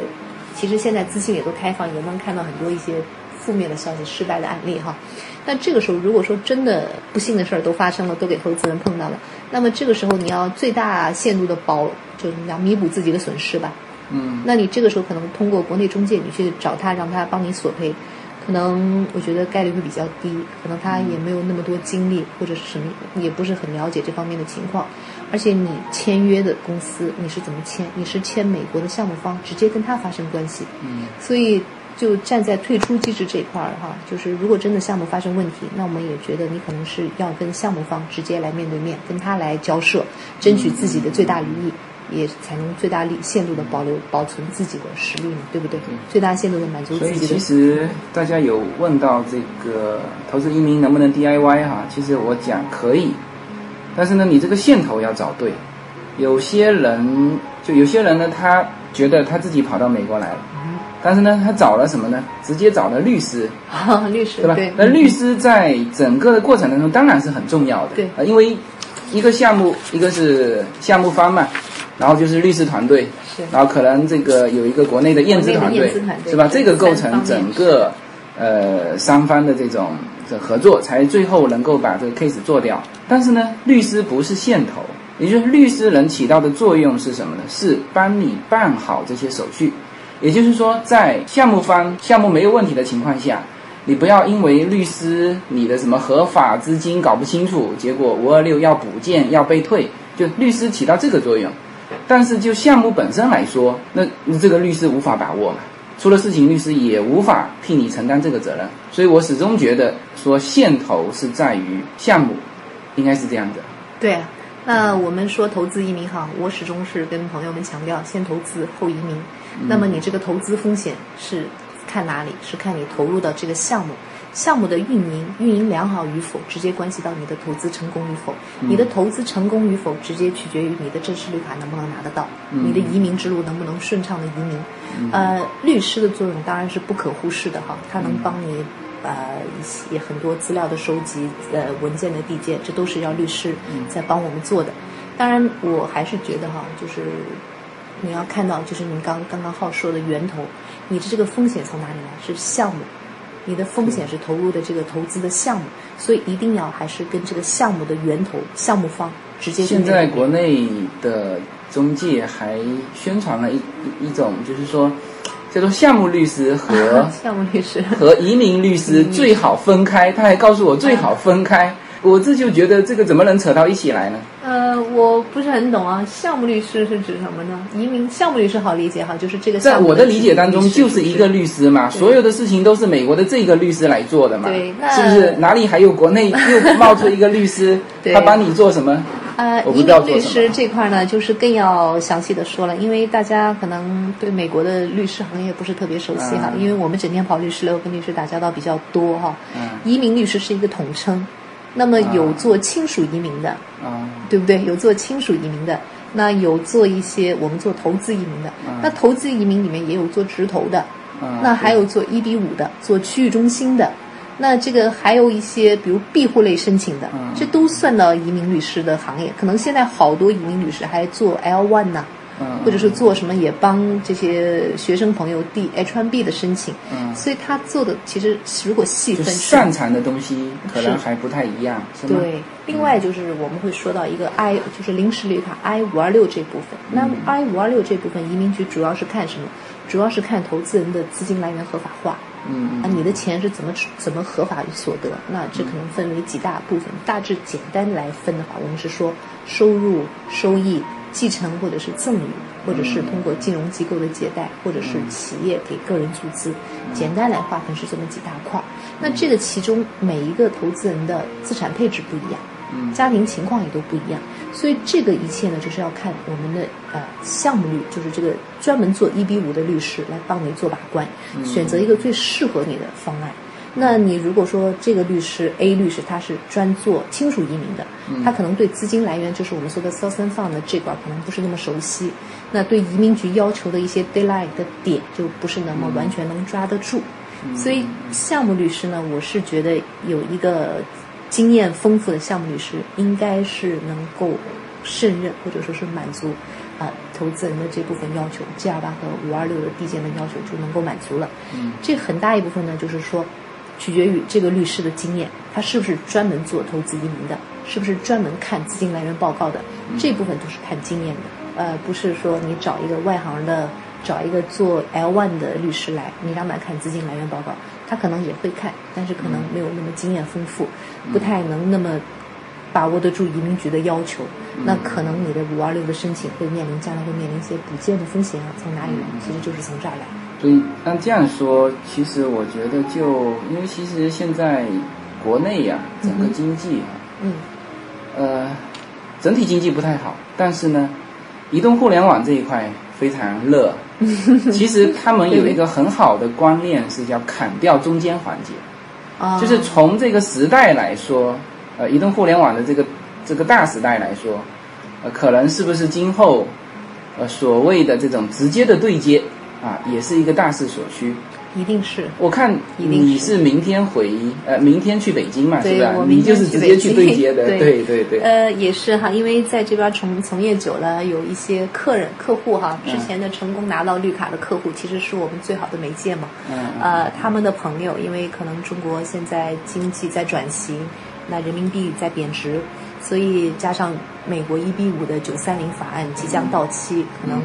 其实现在资讯也都开放，也能看到很多一些负面的消息、失败的案例哈。那这个时候，如果说真的不幸的事儿都发生了，都给投资人碰到了，那么这个时候你要最大限度的保，就是你要弥补自己的损失吧。嗯，那你这个时候可能通过国内中介，你去找他，让他帮你索赔，可能我觉得概率会比较低，可能他也没有那么多精力或者是什么，也不是很了解这方面的情况。而且你签约的公司你是怎么签？你是签美国的项目方，直接跟他发生关系。嗯，所以就站在退出机制这一块儿哈，就是如果真的项目发生问题，那我们也觉得你可能是要跟项目方直接来面对面，跟他来交涉，争取自己的最大利益。也才能最大力限度的保留保存自己的实力嘛，对不对？最大限度的满足所以其自己的。实大家有问到这个投资移民能不能 DIY 哈，其实我讲可以，但是呢，你这个线头要找对。有些人就有些人呢，他觉得他自己跑到美国来了，但是呢，他找了什么呢？直接找了律师，律师对吧？对，那律师在整个的过程当中当然是很重要的，对呃因为一个项目，一个是项目方嘛，然后就是律师团队，是然后可能这个有一个国内的验资团队是吧？这个构成整个呃三方的这种这合作，才最后能够把这个 case 做掉。但是呢，律师不是线头，也就是律师能起到的作用是什么呢？是帮你办好这些手续。也就是说，在项目方项目没有问题的情况下，你不要因为律师你的什么合法资金搞不清楚，结果五二六要补件要被退，就律师起到这个作用。但是就项目本身来说，那那这个律师无法把握嘛，出了事情律师也无法替你承担这个责任。所以我始终觉得说线头是在于项目，应该是这样的。对啊，那我们说投资移民哈，我始终是跟朋友们强调，先投资后移民。那么你这个投资风险是看哪里？是看你投入到这个项目，项目的运营运营良好与否，直接关系到你的投资成功与否。你的投资成功与否，直接取决于你的正式绿卡能不能拿得到，你的移民之路能不能顺畅的移民。呃，律师的作用当然是不可忽视的哈，他能帮你。呃，一些很多资料的收集，呃，文件的递件，这都是要律师在帮我们做的。当然，我还是觉得哈，就是你要看到，就是您刚刚刚浩说的源头，你的这个风险从哪里来？是项目，你的风险是投入的这个投资的项目，所以一定要还是跟这个项目的源头、项目方直接现在国内的中介还宣传了一一一种，就是说叫做项目律师和 [LAUGHS] 项目律师。和移民律师最好分开，他还告诉我最好分开。我这就觉得这个怎么能扯到一起来呢？呃，我不是很懂啊，项目律师是指什么呢？移民项目律师好理解哈，就是这个在项目我的理解当中，就是一个律师嘛，所有的事情都是美国的这个律师来做的嘛，对那是不是？哪里还有国内 [LAUGHS] 又冒出一个律师，[LAUGHS] 他帮你做什么？呃，移民律师这块呢，就是更要详细的说了，因为大家可能对美国的律师行业不是特别熟悉哈，嗯因为我们整天跑律师楼，跟律师打交道比较多哈。嗯移民律师是一个统称，那么有做亲属移民的，啊，对不对？有做亲属移民的，那有做一些我们做投资移民的，那投资移民里面也有做直投的，嗯那还有做一比五的，做区域中心的，那这个还有一些比如庇护类申请的，嗯这都算到移民律师的行业。可能现在好多移民律师还做 L one 呐、嗯或者是做什么也帮这些学生朋友递 H1B 的申请，嗯所以他做的其实如果细分擅长的东西可能还不太一样，是吗？对，另外就是我们会说到一个 I，就是临时绿卡 I 五二六这部分。那 I 五二六这部分，移民局主要是看什么？主要是看投资人的资金来源合法化。嗯啊，你的钱是怎么怎么合法所得？那这可能分为几大部分。大致简单来分的话，我们是说收入、收益、继承或者是赠与，或者是通过金融机构的借贷，或者是企业给个人注资。简单来划分是这么几大块儿。那这个其中每一个投资人的资产配置不一样。家庭情况也都不一样，所以这个一切呢，就是要看我们的呃项目律，就是这个专门做一比五的律师来帮你做把关，选择一个最适合你的方案。那你如果说这个律师 A 律师他是专做亲属移民的，他可能对资金来源，就是我们说的 Southern Fund 的这块儿可能不是那么熟悉，那对移民局要求的一些 deadline 的点就不是那么完全能抓得住。所以项目律师呢，我是觉得有一个经验丰富的项目律师，应该是能够胜任或者说是满足啊、投资人的这部分要求，G 二八和五二六的递件的要求就能够满足了。嗯，这很大一部分呢，就是说取决于这个律师的经验，他是不是专门做投资移民的，是不是专门看资金来源报告的，这部分都是看经验的。呃，不是说你找一个外行的。找一个做 L one 的律师来，你让他看资金来源报告，他可能也会看，但是可能没有那么经验丰富，不太能那么把握得住移民局的要求。那可能你的五二六的申请会面临将来会面临一些补件的风险啊，从哪里来？其实就是从这儿来。所以按这样说，其实我觉得就因为其实现在国内呀、整个经济啊，嗯。呃，整体经济不太好，但是呢，移动互联网这一块非常热。[LAUGHS] 其实他们有一个很好的观念是叫砍掉中间环节，啊，就是从这个时代来说，呃，移动互联网的这个这个大时代来说，呃，可能是不是今后呃所谓的这种直接的对接啊，也是一个大势所趋。一定是。我看你是明天回呃明天去北京嘛，是吧对我？你明天就是直接去对接的，对对对对。呃，也是哈，因为在这边从从业久了，有一些客人、客户哈，嗯之前的成功拿到绿卡的客户，其实是我们最好的媒介嘛。嗯嗯呃，他们的朋友，因为可能中国现在经济在转型，那人民币在贬值，所以加上美国一比五的九三零法案即将到期，可能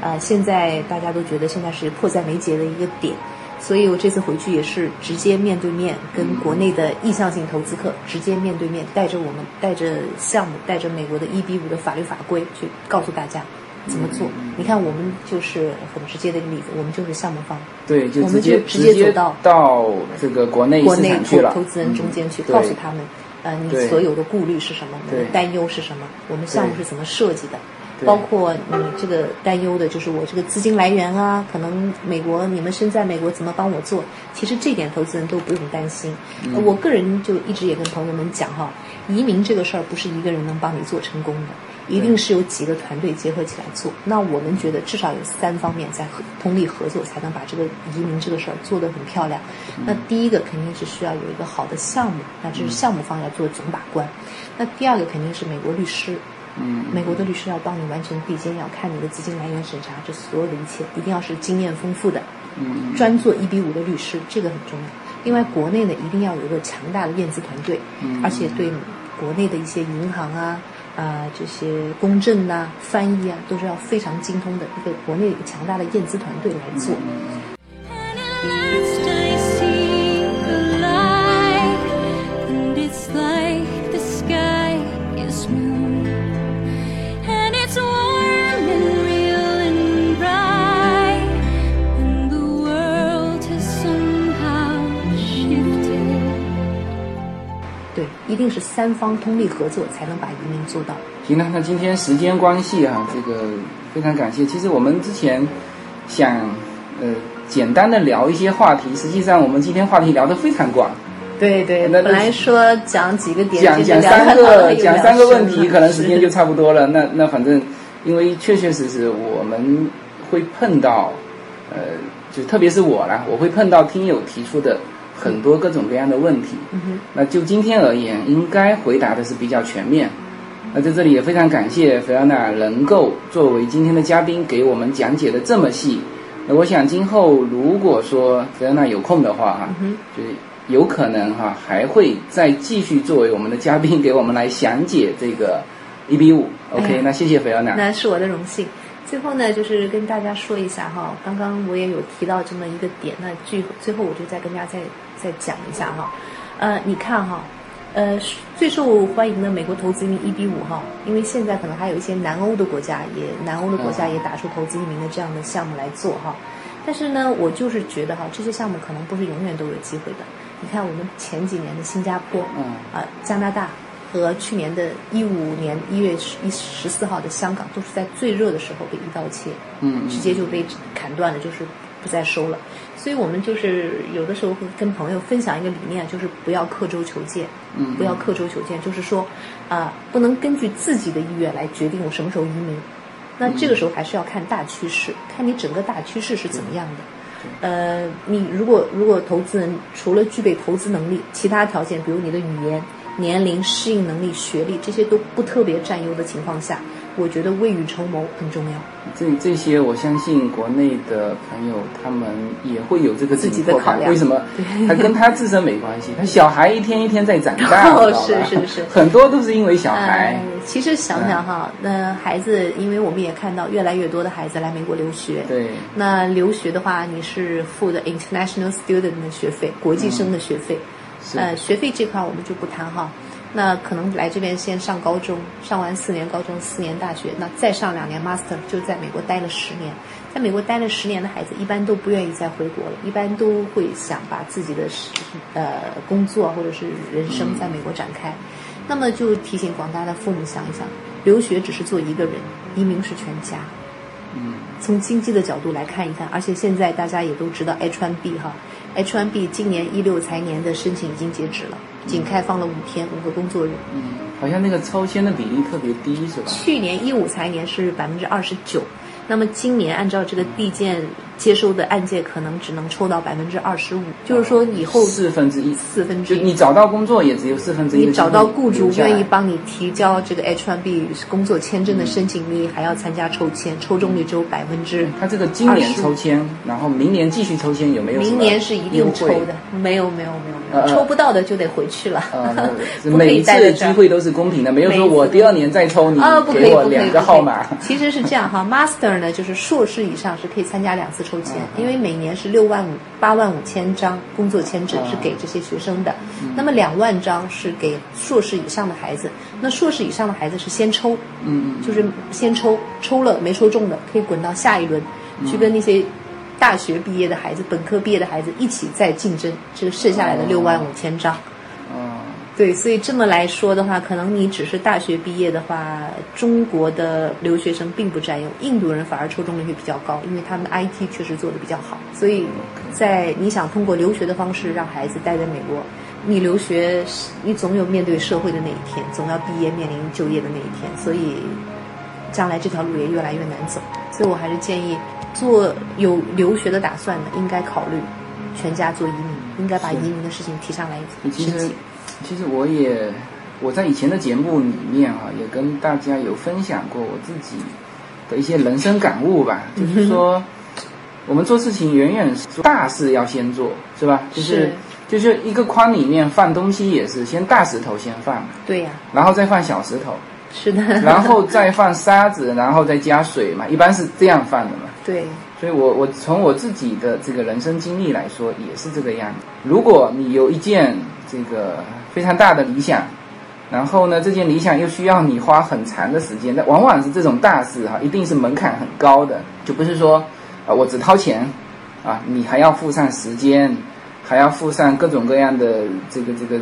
呃现在大家都觉得现在是迫在眉睫的一个点。所以我这次回去也是直接面对面跟国内的意向性投资客直接面对面，带着我们带着项目，带着美国的一比五的法律法规去告诉大家怎么做。你看，我们就是很直接的一个例子，我们就是项目方，对，就我们直接就直接走到到这个国内市国内场去了，投投资人中间去嗯。告诉他们，呃，你所有的顾虑是什么，你的担忧是什么，我们项目是怎么设计的。包括你这个担忧的，就是我这个资金来源啊，可能美国你们身在美国怎么帮我做？其实这点投资人都不用担心。我个人就一直也跟朋友们讲哈，移民这个事儿不是一个人能帮你做成功的，一定是有几个团队结合起来做。那我们觉得至少有三方面在合通力合作，才能把这个移民这个事儿做得很漂亮。那第一个肯定是需要有一个好的项目，那这是项目方要做总把关。那第二个肯定是美国律师。嗯，美国的律师要帮你完成递减，要看你的资金来源审查，这所有的一切一定要是经验丰富的，嗯，专做一比五的律师，这个很重要。另外，国内呢一定要有一个强大的验资团队，嗯而且对国内的一些银行啊、啊、这些公证呐、翻译啊，都是要非常精通的一个国内强大的验资团队来做。定是三方通力合作才能把移民做到。行了，那今天时间关系啊，这个非常感谢。其实我们之前想呃简单的聊一些话题，实际上我们今天话题聊得非常广，对对，那本来说讲几个点，讲讲三个讲三个问题，可能时间就 [LAUGHS] 差不多了。那那反正，因为确确实实我们会碰到，呃，就特别是我啦，我会碰到听友提出的很多各种各样的问题。那就今天而言，应该回答的是比较全面。那在这里也非常感谢菲奥娜能够作为今天的嘉宾，给我们讲解的这么细。那我想今后如果说菲奥娜有空的话哈、嗯就是有可能哈、还会再继续作为我们的嘉宾，给我们来详解这个一比五。OK，、哎那谢谢菲奥娜。那是我的荣幸。最后呢，就是跟大家说一下哈，刚刚我也有提到这么一个点，那最最后我就再跟大家再再讲一下哈。呃，你看哈，呃，最受欢迎的美国投资移民一比五哈，因为现在可能还有一些南欧的国家也南欧的国家也打出投资移民的这样的项目来做哈。但是呢，我就是觉得哈，这些项目可能不是永远都有机会的。你看我们前几年的新加坡，嗯啊、加拿大和去年的一五年一月十一十四号的香港，都是在最热的时候被一刀切，嗯直接就被砍断了，就是不再收了。所以我们就是有的时候会跟朋友分享一个理念，就是不要刻舟求剑，嗯不要刻舟求剑，就是说，啊、不能根据自己的意愿来决定我什么时候移民。那这个时候还是要看大趋势，看你整个大趋势是怎么样的。呃，你如果如果投资人除了具备投资能力，其他条件，比如你的语言、年龄、适应能力、学历这些都不特别占优的情况下，我觉得未雨绸缪很重要。这这些，我相信国内的朋友他们也会有这个自己紧迫感。的考量为什么对？他跟他自身没关系，他小孩一天一天在长大，[LAUGHS] 哦是是是 [LAUGHS] 很多都是因为小孩呃。其实想想哈，那孩子，因为我们也看到越来越多的孩子来美国留学。对，那留学的话，你是付的 international student 的学费，国际生的学费。是呃，学费这块我们就不谈哈。那可能来这边先上高中，上完四年高中、四年大学，那再上两年 master，就在美国待了十年。在美国待了十年的孩子，一般都不愿意再回国了，一般都会想把自己的呃工作或者是人生在美国展开。那么就提醒广大的父母想一想，留学只是做一个人，移民是全家。嗯，从经济的角度来看一看，而且现在大家也都知道 H1B 哈，H1B 今年一六财年的申请已经截止了，仅开放了五天，五个工作日。嗯，好像那个超签的比例特别低，是吧？去年一五财年是百分之二十九，那么今年按照这个地建接收的案件，可能只能抽到百分之二十五，就是说以后四分之一，四分之一。就你找到工作也只有四分之一你找到雇主愿意帮你提交这个 H1B 工作签证的申请，你还要参加抽签，抽中率只有百分之。他这个今年抽签，然后明年继续抽签，有没有明年是一定抽的，没有没有没有没有，呃抽不到的就得回去了，[LAUGHS] 每一次机会都是公平的，没有说我第二年再抽你啊，不可以，不可以，给我两个号码。[LAUGHS] 其实是这样哈，Master 呢，就是硕士以上是可以参加两次抽签，因为每年是六万五、八万五千张工作签证是给这些学生的，那么两万张是给硕士以上的孩子。那硕士以上的孩子是先抽，嗯，就是先抽，抽了没抽中的可以滚到下一轮，去跟那些大学毕业的孩子、本科毕业的孩子一起再竞争这个剩下来的六万五千张。哦，对，所以这么来说的话，可能你只是大学毕业的话，中国的留学生并不占优，印度人反而抽中率会比较高，因为他们的 IT 确实做的比较好。所以在你想通过留学的方式让孩子待在美国，你留学你总有面对社会的那一天，总要毕业面临就业的那一天，所以将来这条路也越来越难走。所以我还是建议做有留学的打算的，应该考虑全家做移民，应该把移民的事情提上来其实申请。其实我也我在以前的节目里面啊，也跟大家有分享过我自己的一些人生感悟吧，[LAUGHS] 就是说我们做事情远远是大事要先做，是吧？就是是就是一个筐里面放东西也是先大石头先放，对呀、然后再放小石头，是的。然后再放沙子，然后再加水嘛，一般是这样放的嘛。对，所以我我从我自己的这个人生经历来说，也是这个样子。如果你有一件这个非常大的理想，然后呢，这件理想又需要你花很长的时间，那往往是这种大事哈、一定是门槛很高的，就不是说啊、我只掏钱啊，你还要付上时间，还要付上各种各样的这个这个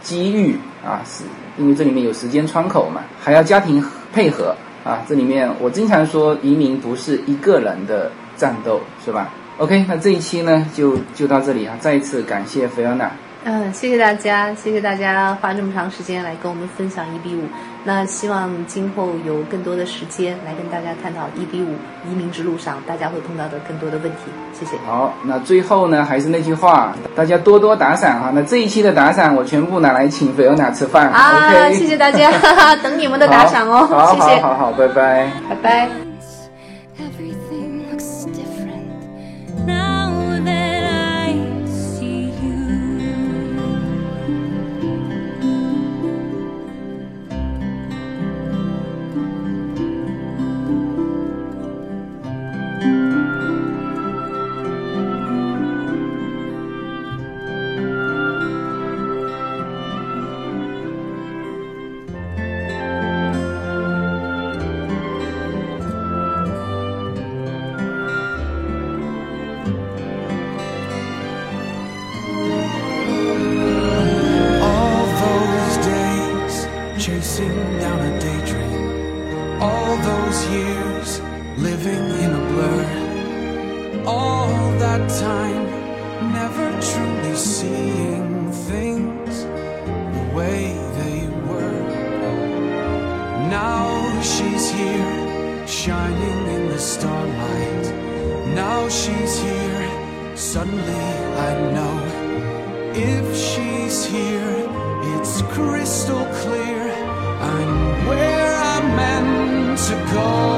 机遇啊，是因为这里面有时间窗口嘛，还要家庭配合啊。这里面我经常说，移民不是一个人的战斗，是吧？OK，那这一期呢就就到这里啊，再一次感谢菲奥娜。嗯，谢谢大家，谢谢大家花这么长时间来跟我们分享一比五。那希望今后有更多的时间来跟大家探讨一比五移民之路上大家会碰到的更多的问题。谢谢。好，那最后呢，还是那句话，大家多多打赏哈。那这一期的打赏我全部拿来请菲欧娜吃饭。啊谢谢大家，哈哈，等你们的打赏哦，好，谢谢，好好好，拜拜。拜拜。Living in a blur. All that time never truly seeing things the way they were. Now she's here, shining in the starlight. Now she's here, suddenly I know. If she's here, it's crystal clear. I'm where I'm meant to go.